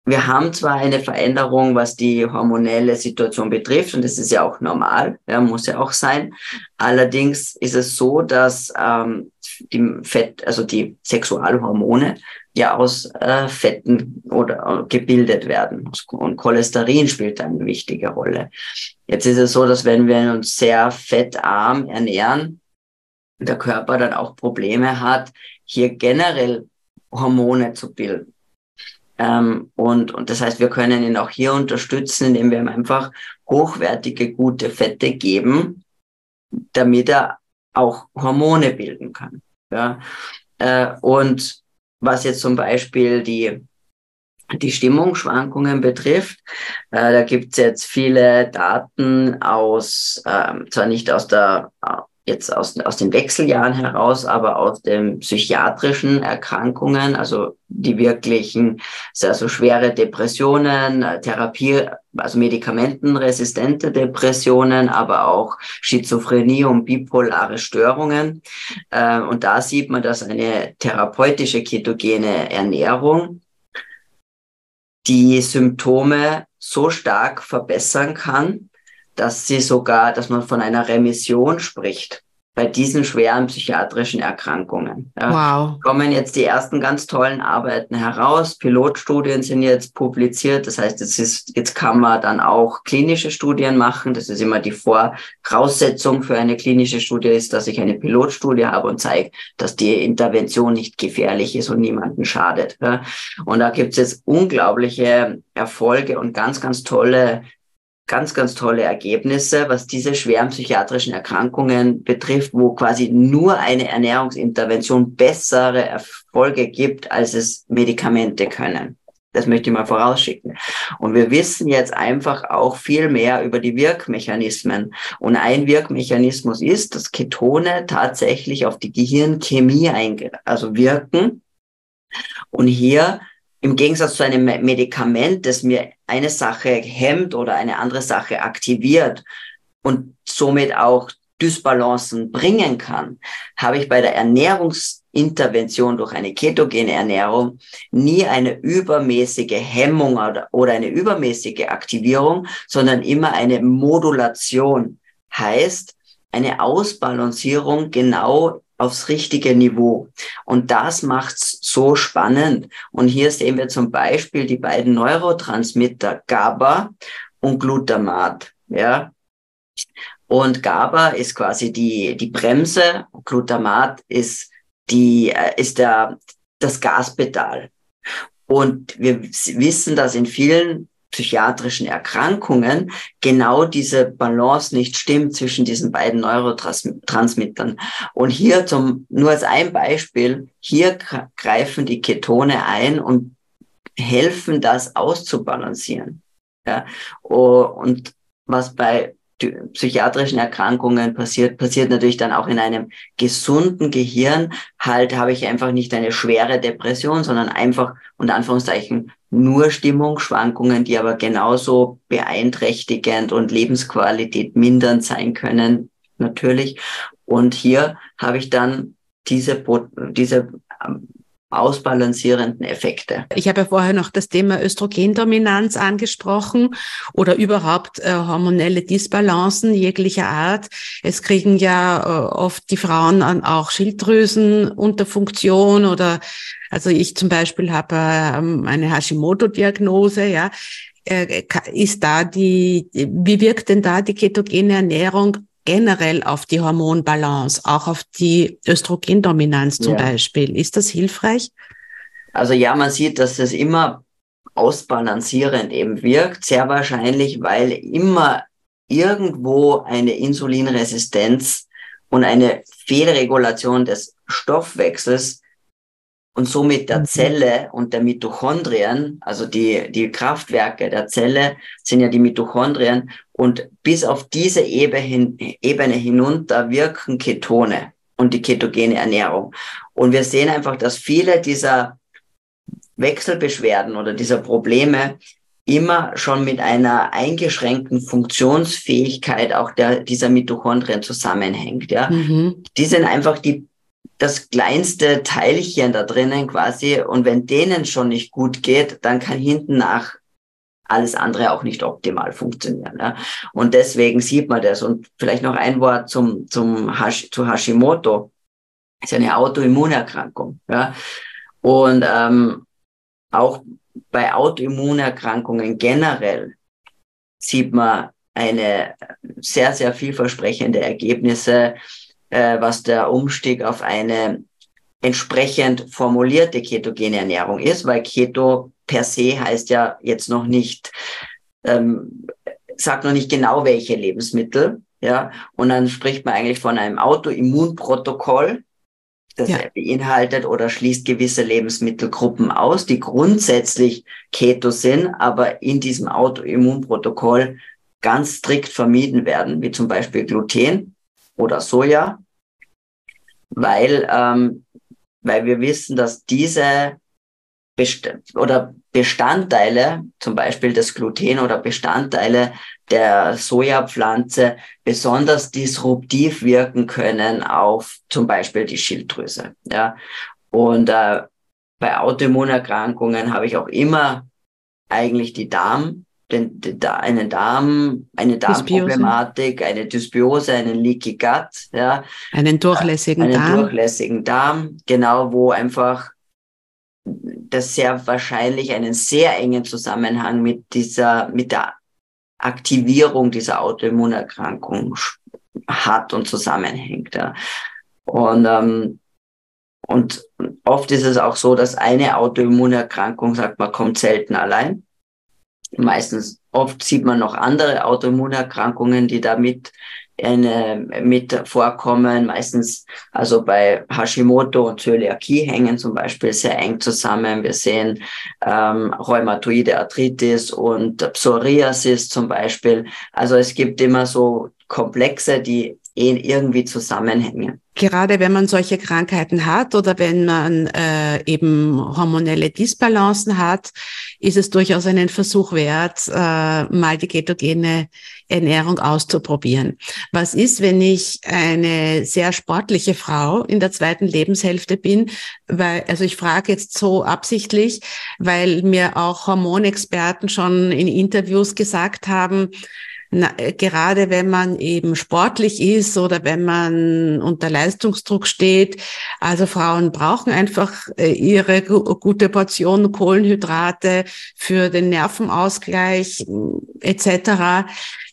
wir haben zwar eine Veränderung, was die hormonelle Situation betrifft, und das ist ja auch normal, ja, muss ja auch sein. Allerdings ist es so, dass ähm, die Fett, also die Sexualhormone ja aus äh, Fetten oder äh, gebildet werden. Und Cholesterin spielt eine wichtige Rolle. Jetzt ist es so, dass wenn wir uns sehr fettarm ernähren, der Körper dann auch Probleme hat, hier generell Hormone zu bilden. Ähm, und, und das heißt, wir können ihn auch hier unterstützen, indem wir ihm einfach hochwertige, gute Fette geben, damit er auch Hormone bilden kann. Ja? Äh, und was jetzt zum Beispiel die, die Stimmungsschwankungen betrifft, äh, da gibt es jetzt viele Daten aus, äh, zwar nicht aus der jetzt aus, aus den Wechseljahren heraus, aber aus den psychiatrischen Erkrankungen, also die wirklichen, also schwere Depressionen, Therapie, also medikamentenresistente Depressionen, aber auch Schizophrenie und bipolare Störungen. Äh, und da sieht man, dass eine therapeutische ketogene Ernährung die Symptome so stark verbessern kann, dass sie sogar, dass man von einer Remission spricht bei diesen schweren psychiatrischen Erkrankungen. Ja, wow. Kommen jetzt die ersten ganz tollen Arbeiten heraus. Pilotstudien sind jetzt publiziert. Das heißt, jetzt, ist, jetzt kann man dann auch klinische Studien machen. Das ist immer die Voraussetzung für eine klinische Studie ist, dass ich eine Pilotstudie habe und zeige, dass die Intervention nicht gefährlich ist und niemanden schadet. Und da gibt es jetzt unglaubliche Erfolge und ganz, ganz tolle ganz, ganz tolle Ergebnisse, was diese schweren psychiatrischen Erkrankungen betrifft, wo quasi nur eine Ernährungsintervention bessere Erfolge gibt, als es Medikamente können. Das möchte ich mal vorausschicken. Und wir wissen jetzt einfach auch viel mehr über die Wirkmechanismen. Und ein Wirkmechanismus ist, dass Ketone tatsächlich auf die Gehirnchemie also wirken. Und hier im Gegensatz zu einem Medikament, das mir eine Sache hemmt oder eine andere Sache aktiviert und somit auch Dysbalancen bringen kann, habe ich bei der Ernährungsintervention durch eine ketogene Ernährung nie eine übermäßige Hemmung oder, eine übermäßige Aktivierung, sondern immer eine Modulation. Heißt, eine Ausbalancierung genau aufs richtige Niveau. Und das macht's so spannend. Und hier sehen wir zum Beispiel die beiden Neurotransmitter GABA und Glutamat. Ja. Und GABA ist quasi die, die Bremse, Glutamat ist die, äh, ist der, das Gaspedal. Und wir wissen, dass in vielen psychiatrischen Erkrankungen genau diese Balance nicht stimmt zwischen diesen beiden Neurotransmittern. Und hier zum, nur als ein Beispiel, hier greifen die Ketone ein und helfen, das auszubalancieren. Ja, und was bei psychiatrischen Erkrankungen passiert, passiert natürlich dann auch in einem gesunden Gehirn. Halt habe ich einfach nicht eine schwere Depression, sondern einfach unter Anführungszeichen nur Stimmungsschwankungen, die aber genauso beeinträchtigend und Lebensqualität mindernd sein können, natürlich. Und hier habe ich dann diese, diese ähm, ausbalancierenden Effekte. Ich habe ja vorher noch das Thema Östrogendominanz angesprochen oder überhaupt äh, hormonelle Disbalancen jeglicher Art. Es kriegen ja äh, oft die Frauen auch Schilddrüsen unter Funktion oder also ich zum Beispiel habe äh, eine Hashimoto-Diagnose, ja. Äh, ist da die, wie wirkt denn da die ketogene Ernährung generell auf die Hormonbalance, auch auf die Östrogendominanz zum ja. Beispiel. Ist das hilfreich? Also ja, man sieht, dass es immer ausbalancierend eben wirkt, sehr wahrscheinlich, weil immer irgendwo eine Insulinresistenz und eine Fehlregulation des Stoffwechsels und somit der mhm. Zelle und der Mitochondrien, also die, die Kraftwerke der Zelle sind ja die Mitochondrien und bis auf diese Ebene hinunter wirken Ketone und die ketogene Ernährung. Und wir sehen einfach, dass viele dieser Wechselbeschwerden oder dieser Probleme immer schon mit einer eingeschränkten Funktionsfähigkeit auch der, dieser Mitochondrien zusammenhängt. Ja, mhm. die sind einfach die das kleinste Teilchen da drinnen quasi. Und wenn denen schon nicht gut geht, dann kann hinten nach alles andere auch nicht optimal funktionieren. Ja. Und deswegen sieht man das. Und vielleicht noch ein Wort zum, zum Hash, zu Hashimoto. Das ist eine Autoimmunerkrankung. Ja. Und ähm, auch bei Autoimmunerkrankungen generell sieht man eine sehr, sehr vielversprechende Ergebnisse äh, was der Umstieg auf eine entsprechend formulierte ketogene Ernährung ist, weil Keto per se heißt ja jetzt noch nicht, ähm, sagt noch nicht genau welche Lebensmittel, ja, und dann spricht man eigentlich von einem Autoimmunprotokoll, das ja. beinhaltet oder schließt gewisse Lebensmittelgruppen aus, die grundsätzlich Keto sind, aber in diesem Autoimmunprotokoll ganz strikt vermieden werden, wie zum Beispiel Gluten oder Soja, weil, ähm, weil wir wissen, dass diese Best oder Bestandteile, zum Beispiel das Gluten oder Bestandteile der Sojapflanze besonders disruptiv wirken können auf zum Beispiel die Schilddrüse. Ja. Und äh, bei Autoimmunerkrankungen habe ich auch immer eigentlich die Darm, den, den, einen Darm, eine Darmproblematik, eine Dysbiose, einen Leaky Gut, ja. Einen durchlässigen einen Darm. Einen durchlässigen Darm, genau, wo einfach das sehr wahrscheinlich einen sehr engen Zusammenhang mit dieser, mit der Aktivierung dieser Autoimmunerkrankung hat und zusammenhängt. Ja. Und, ähm, und oft ist es auch so, dass eine Autoimmunerkrankung, sagt man, kommt selten allein. Meistens, oft sieht man noch andere Autoimmunerkrankungen, die damit eine, mit vorkommen. Meistens, also bei Hashimoto und Zöliakie hängen zum Beispiel sehr eng zusammen. Wir sehen ähm, rheumatoide Arthritis und Psoriasis zum Beispiel. Also es gibt immer so Komplexe, die irgendwie zusammenhängen. Gerade wenn man solche Krankheiten hat oder wenn man äh, eben hormonelle Disbalancen hat, ist es durchaus einen Versuch wert, äh, mal die ketogene Ernährung auszuprobieren. Was ist, wenn ich eine sehr sportliche Frau in der zweiten Lebenshälfte bin? Weil, also ich frage jetzt so absichtlich, weil mir auch Hormonexperten schon in Interviews gesagt haben, na, äh, gerade wenn man eben sportlich ist oder wenn man unter Leistungsdruck steht. Also Frauen brauchen einfach äh, ihre gute Portion Kohlenhydrate für den Nervenausgleich etc.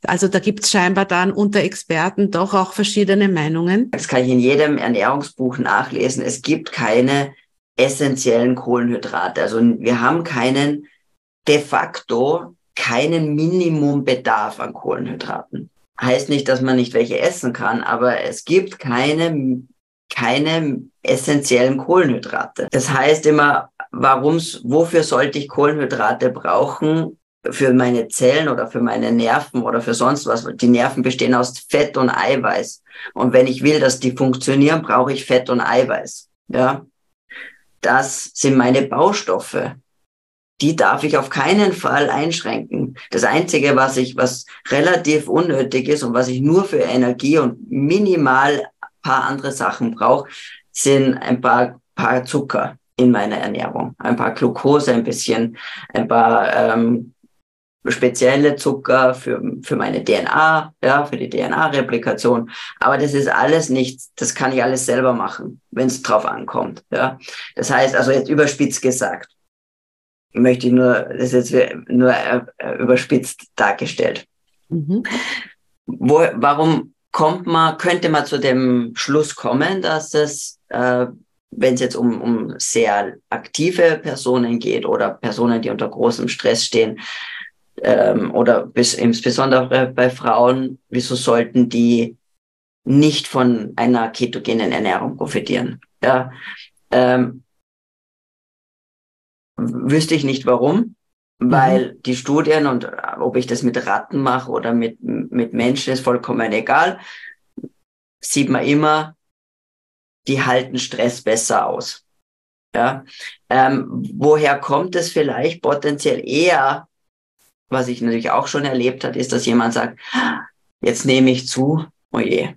Also da gibt es scheinbar dann unter Experten doch auch verschiedene Meinungen. Das kann ich in jedem Ernährungsbuch nachlesen. Es gibt keine essentiellen Kohlenhydrate. Also wir haben keinen de facto keinen Minimumbedarf an Kohlenhydraten. Heißt nicht, dass man nicht welche essen kann, aber es gibt keine, keine essentiellen Kohlenhydrate. Das heißt immer, warum's, wofür sollte ich Kohlenhydrate brauchen? Für meine Zellen oder für meine Nerven oder für sonst was. Die Nerven bestehen aus Fett und Eiweiß. Und wenn ich will, dass die funktionieren, brauche ich Fett und Eiweiß. Ja. Das sind meine Baustoffe die darf ich auf keinen Fall einschränken. Das Einzige, was ich, was relativ unnötig ist und was ich nur für Energie und minimal paar andere Sachen brauche, sind ein paar, paar Zucker in meiner Ernährung. Ein paar Glucose, ein bisschen, ein paar ähm, spezielle Zucker für, für meine DNA, ja, für die DNA-Replikation. Aber das ist alles nichts, das kann ich alles selber machen, wenn es drauf ankommt. Ja. Das heißt, also jetzt überspitzt gesagt, möchte ich nur, das ist jetzt nur äh, überspitzt dargestellt. Mhm. Wo, warum kommt man, könnte man zu dem Schluss kommen, dass es, äh, wenn es jetzt um, um sehr aktive Personen geht oder Personen, die unter großem Stress stehen, ähm, oder bis, insbesondere bei Frauen, wieso sollten die nicht von einer ketogenen Ernährung profitieren? Ja, ähm, wüsste ich nicht warum, weil mhm. die Studien und ob ich das mit Ratten mache oder mit, mit Menschen ist vollkommen egal, sieht man immer, die halten Stress besser aus. Ja, ähm, woher kommt es vielleicht potenziell eher, was ich natürlich auch schon erlebt hat, ist, dass jemand sagt, jetzt nehme ich zu, oh je,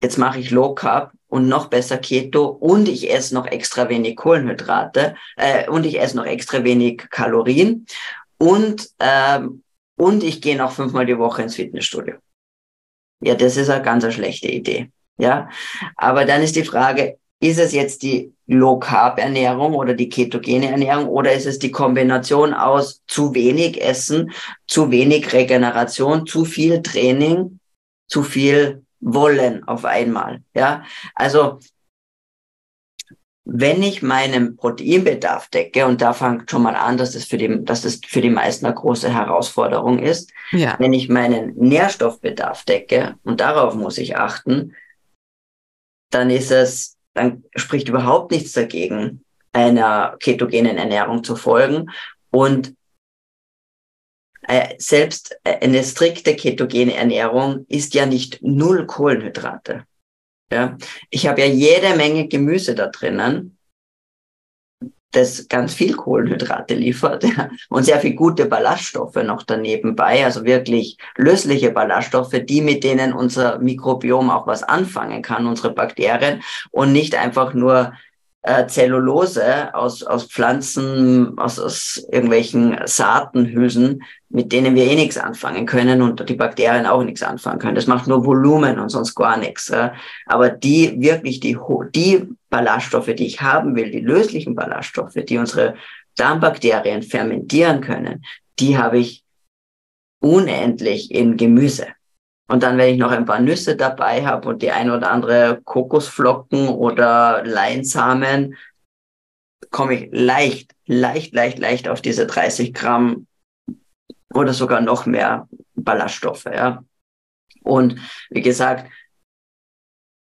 jetzt mache ich Low Carb und noch besser Keto und ich esse noch extra wenig Kohlenhydrate äh, und ich esse noch extra wenig Kalorien und, ähm, und ich gehe noch fünfmal die Woche ins Fitnessstudio. Ja, das ist eine ganz schlechte Idee. Ja, aber dann ist die Frage, ist es jetzt die Low Carb Ernährung oder die ketogene Ernährung oder ist es die Kombination aus zu wenig Essen, zu wenig Regeneration, zu viel Training, zu viel wollen auf einmal. Ja, also wenn ich meinen Proteinbedarf decke, und da fängt schon mal an, dass das für die, dass das für die meisten eine große Herausforderung ist, ja. wenn ich meinen Nährstoffbedarf decke, und darauf muss ich achten, dann ist es, dann spricht überhaupt nichts dagegen, einer ketogenen Ernährung zu folgen. Und selbst eine strikte ketogene Ernährung ist ja nicht null Kohlenhydrate. Ja, ich habe ja jede Menge Gemüse da drinnen, das ganz viel Kohlenhydrate liefert ja, und sehr viel gute Ballaststoffe noch daneben bei, also wirklich lösliche Ballaststoffe, die mit denen unser Mikrobiom auch was anfangen kann, unsere Bakterien und nicht einfach nur äh, Zellulose aus, aus Pflanzen, aus, aus irgendwelchen Saatenhülsen, mit denen wir eh nichts anfangen können und die Bakterien auch nichts anfangen können. Das macht nur Volumen und sonst gar nichts. Äh. Aber die wirklich die, die Ballaststoffe, die ich haben will, die löslichen Ballaststoffe, die unsere Darmbakterien fermentieren können, die habe ich unendlich in Gemüse. Und dann, wenn ich noch ein paar Nüsse dabei habe und die ein oder andere Kokosflocken oder Leinsamen, komme ich leicht, leicht, leicht, leicht auf diese 30 Gramm oder sogar noch mehr Ballaststoffe. Ja. Und wie gesagt,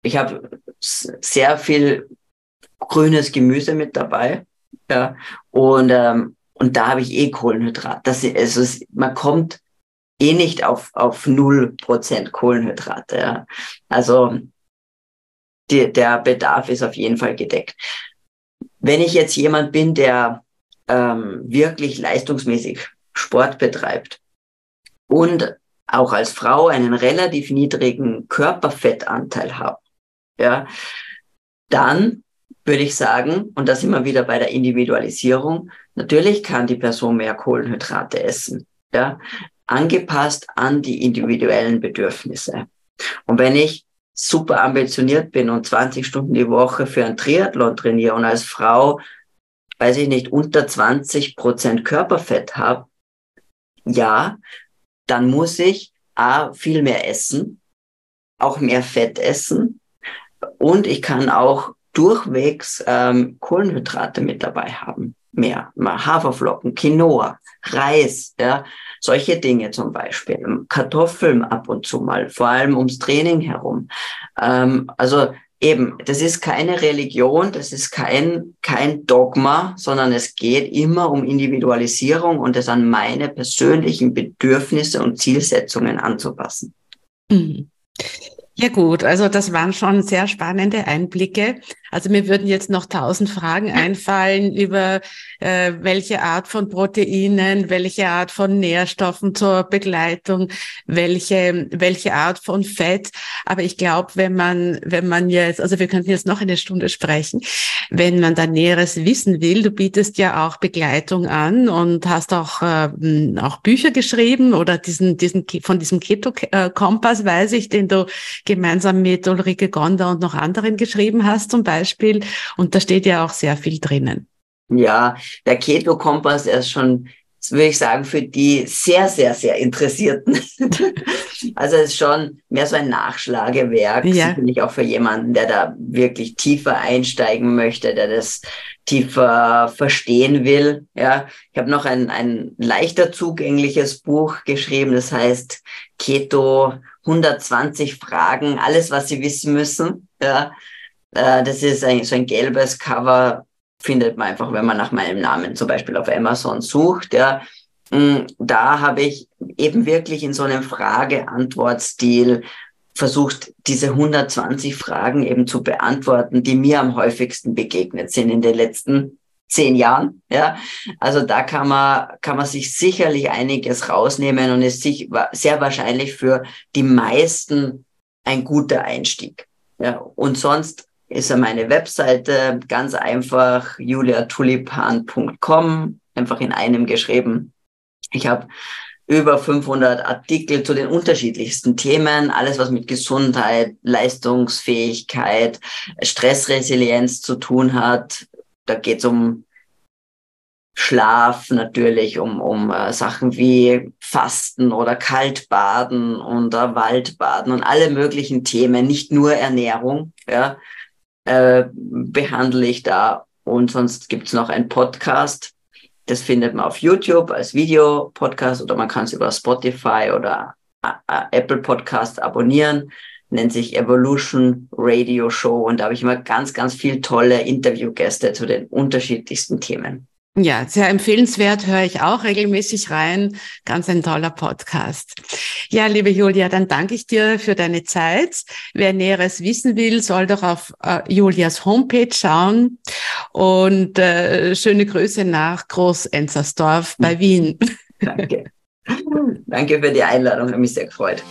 ich habe sehr viel grünes Gemüse mit dabei. Ja. Und, ähm, und da habe ich eh Kohlenhydrat. Das also man kommt eh nicht auf, auf null Prozent Kohlenhydrate. Ja. Also die, der Bedarf ist auf jeden Fall gedeckt. Wenn ich jetzt jemand bin, der ähm, wirklich leistungsmäßig Sport betreibt und auch als Frau einen relativ niedrigen Körperfettanteil habe, ja, dann würde ich sagen, und da sind wir wieder bei der Individualisierung, natürlich kann die Person mehr Kohlenhydrate essen. Ja, angepasst an die individuellen Bedürfnisse. Und wenn ich super ambitioniert bin und 20 Stunden die Woche für ein Triathlon trainiere und als Frau, weiß ich nicht, unter 20 Prozent Körperfett habe, ja, dann muss ich A, viel mehr essen, auch mehr Fett essen und ich kann auch durchwegs ähm, Kohlenhydrate mit dabei haben. Mehr, Haferflocken, Quinoa, Reis, ja, solche Dinge zum Beispiel. Kartoffeln ab und zu mal, vor allem ums Training herum. Ähm, also eben, das ist keine Religion, das ist kein, kein Dogma, sondern es geht immer um Individualisierung und es an meine persönlichen Bedürfnisse und Zielsetzungen anzupassen. Mhm. Ja gut, also das waren schon sehr spannende Einblicke. Also mir würden jetzt noch tausend Fragen einfallen über äh, welche Art von Proteinen, welche Art von Nährstoffen zur Begleitung, welche welche Art von Fett. Aber ich glaube, wenn man wenn man jetzt, also wir könnten jetzt noch eine Stunde sprechen, wenn man da Näheres wissen will, du bietest ja auch Begleitung an und hast auch äh, auch Bücher geschrieben oder diesen diesen von diesem Keto Kompass weiß ich, den du gemeinsam mit Ulrike Gonda und noch anderen geschrieben hast zum Beispiel. Und da steht ja auch sehr viel drinnen. Ja, der Keto-Kompass ist schon, würde ich sagen, für die sehr, sehr, sehr Interessierten. also es ist schon mehr so ein Nachschlagewerk, ja. sicherlich auch für jemanden, der da wirklich tiefer einsteigen möchte, der das tiefer verstehen will. Ja, ich habe noch ein, ein leichter zugängliches Buch geschrieben, das heißt Keto 120 Fragen, alles, was Sie wissen müssen. Ja, äh, das ist ein, so ein gelbes Cover, findet man einfach, wenn man nach meinem Namen zum Beispiel auf Amazon sucht. Ja, mm, da habe ich eben wirklich in so einem Frage-Antwort-Stil versucht, diese 120 Fragen eben zu beantworten, die mir am häufigsten begegnet sind in den letzten zehn Jahren. Ja, also da kann man, kann man sich sicherlich einiges rausnehmen und ist sich sehr wahrscheinlich für die meisten ein guter Einstieg. Ja, und sonst ist ja meine Webseite ganz einfach juliatulipan.com, einfach in einem geschrieben. Ich habe über 500 Artikel zu den unterschiedlichsten Themen, alles was mit Gesundheit, Leistungsfähigkeit, Stressresilienz zu tun hat, da geht es um Schlaf natürlich, um, um äh, Sachen wie Fasten oder Kaltbaden oder Waldbaden und alle möglichen Themen, nicht nur Ernährung, ja, äh, behandle ich da. Und sonst gibt's noch ein Podcast, das findet man auf YouTube als Videopodcast oder man kann es über Spotify oder äh, äh, Apple Podcast abonnieren. Nennt sich Evolution Radio Show und da habe ich immer ganz, ganz viel tolle Interviewgäste zu den unterschiedlichsten Themen. Ja, sehr empfehlenswert, höre ich auch regelmäßig rein. Ganz ein toller Podcast. Ja, liebe Julia, dann danke ich dir für deine Zeit. Wer Näheres wissen will, soll doch auf äh, Julias Homepage schauen. Und äh, schöne Grüße nach Groß-Enzersdorf bei Wien. Danke. Danke für die Einladung, hat mich sehr gefreut.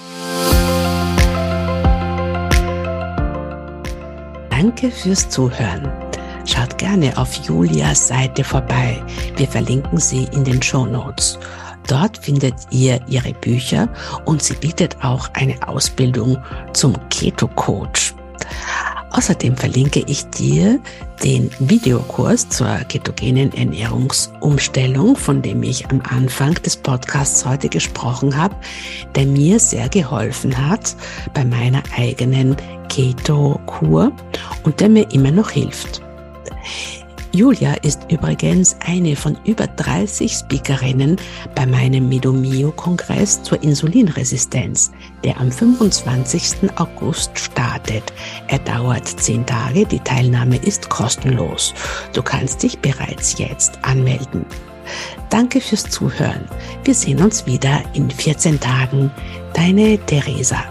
Danke fürs Zuhören. Schaut gerne auf Julias Seite vorbei. Wir verlinken sie in den Show Notes. Dort findet ihr ihre Bücher und sie bietet auch eine Ausbildung zum Keto Coach. Außerdem verlinke ich dir den Videokurs zur ketogenen Ernährungsumstellung, von dem ich am Anfang des Podcasts heute gesprochen habe, der mir sehr geholfen hat bei meiner eigenen Keto-Kur und der mir immer noch hilft. Julia ist übrigens eine von über 30 Speakerinnen bei meinem Medomio-Kongress zur Insulinresistenz, der am 25. August startet. Er dauert zehn Tage, die Teilnahme ist kostenlos. Du kannst dich bereits jetzt anmelden. Danke fürs Zuhören. Wir sehen uns wieder in 14 Tagen. Deine Theresa.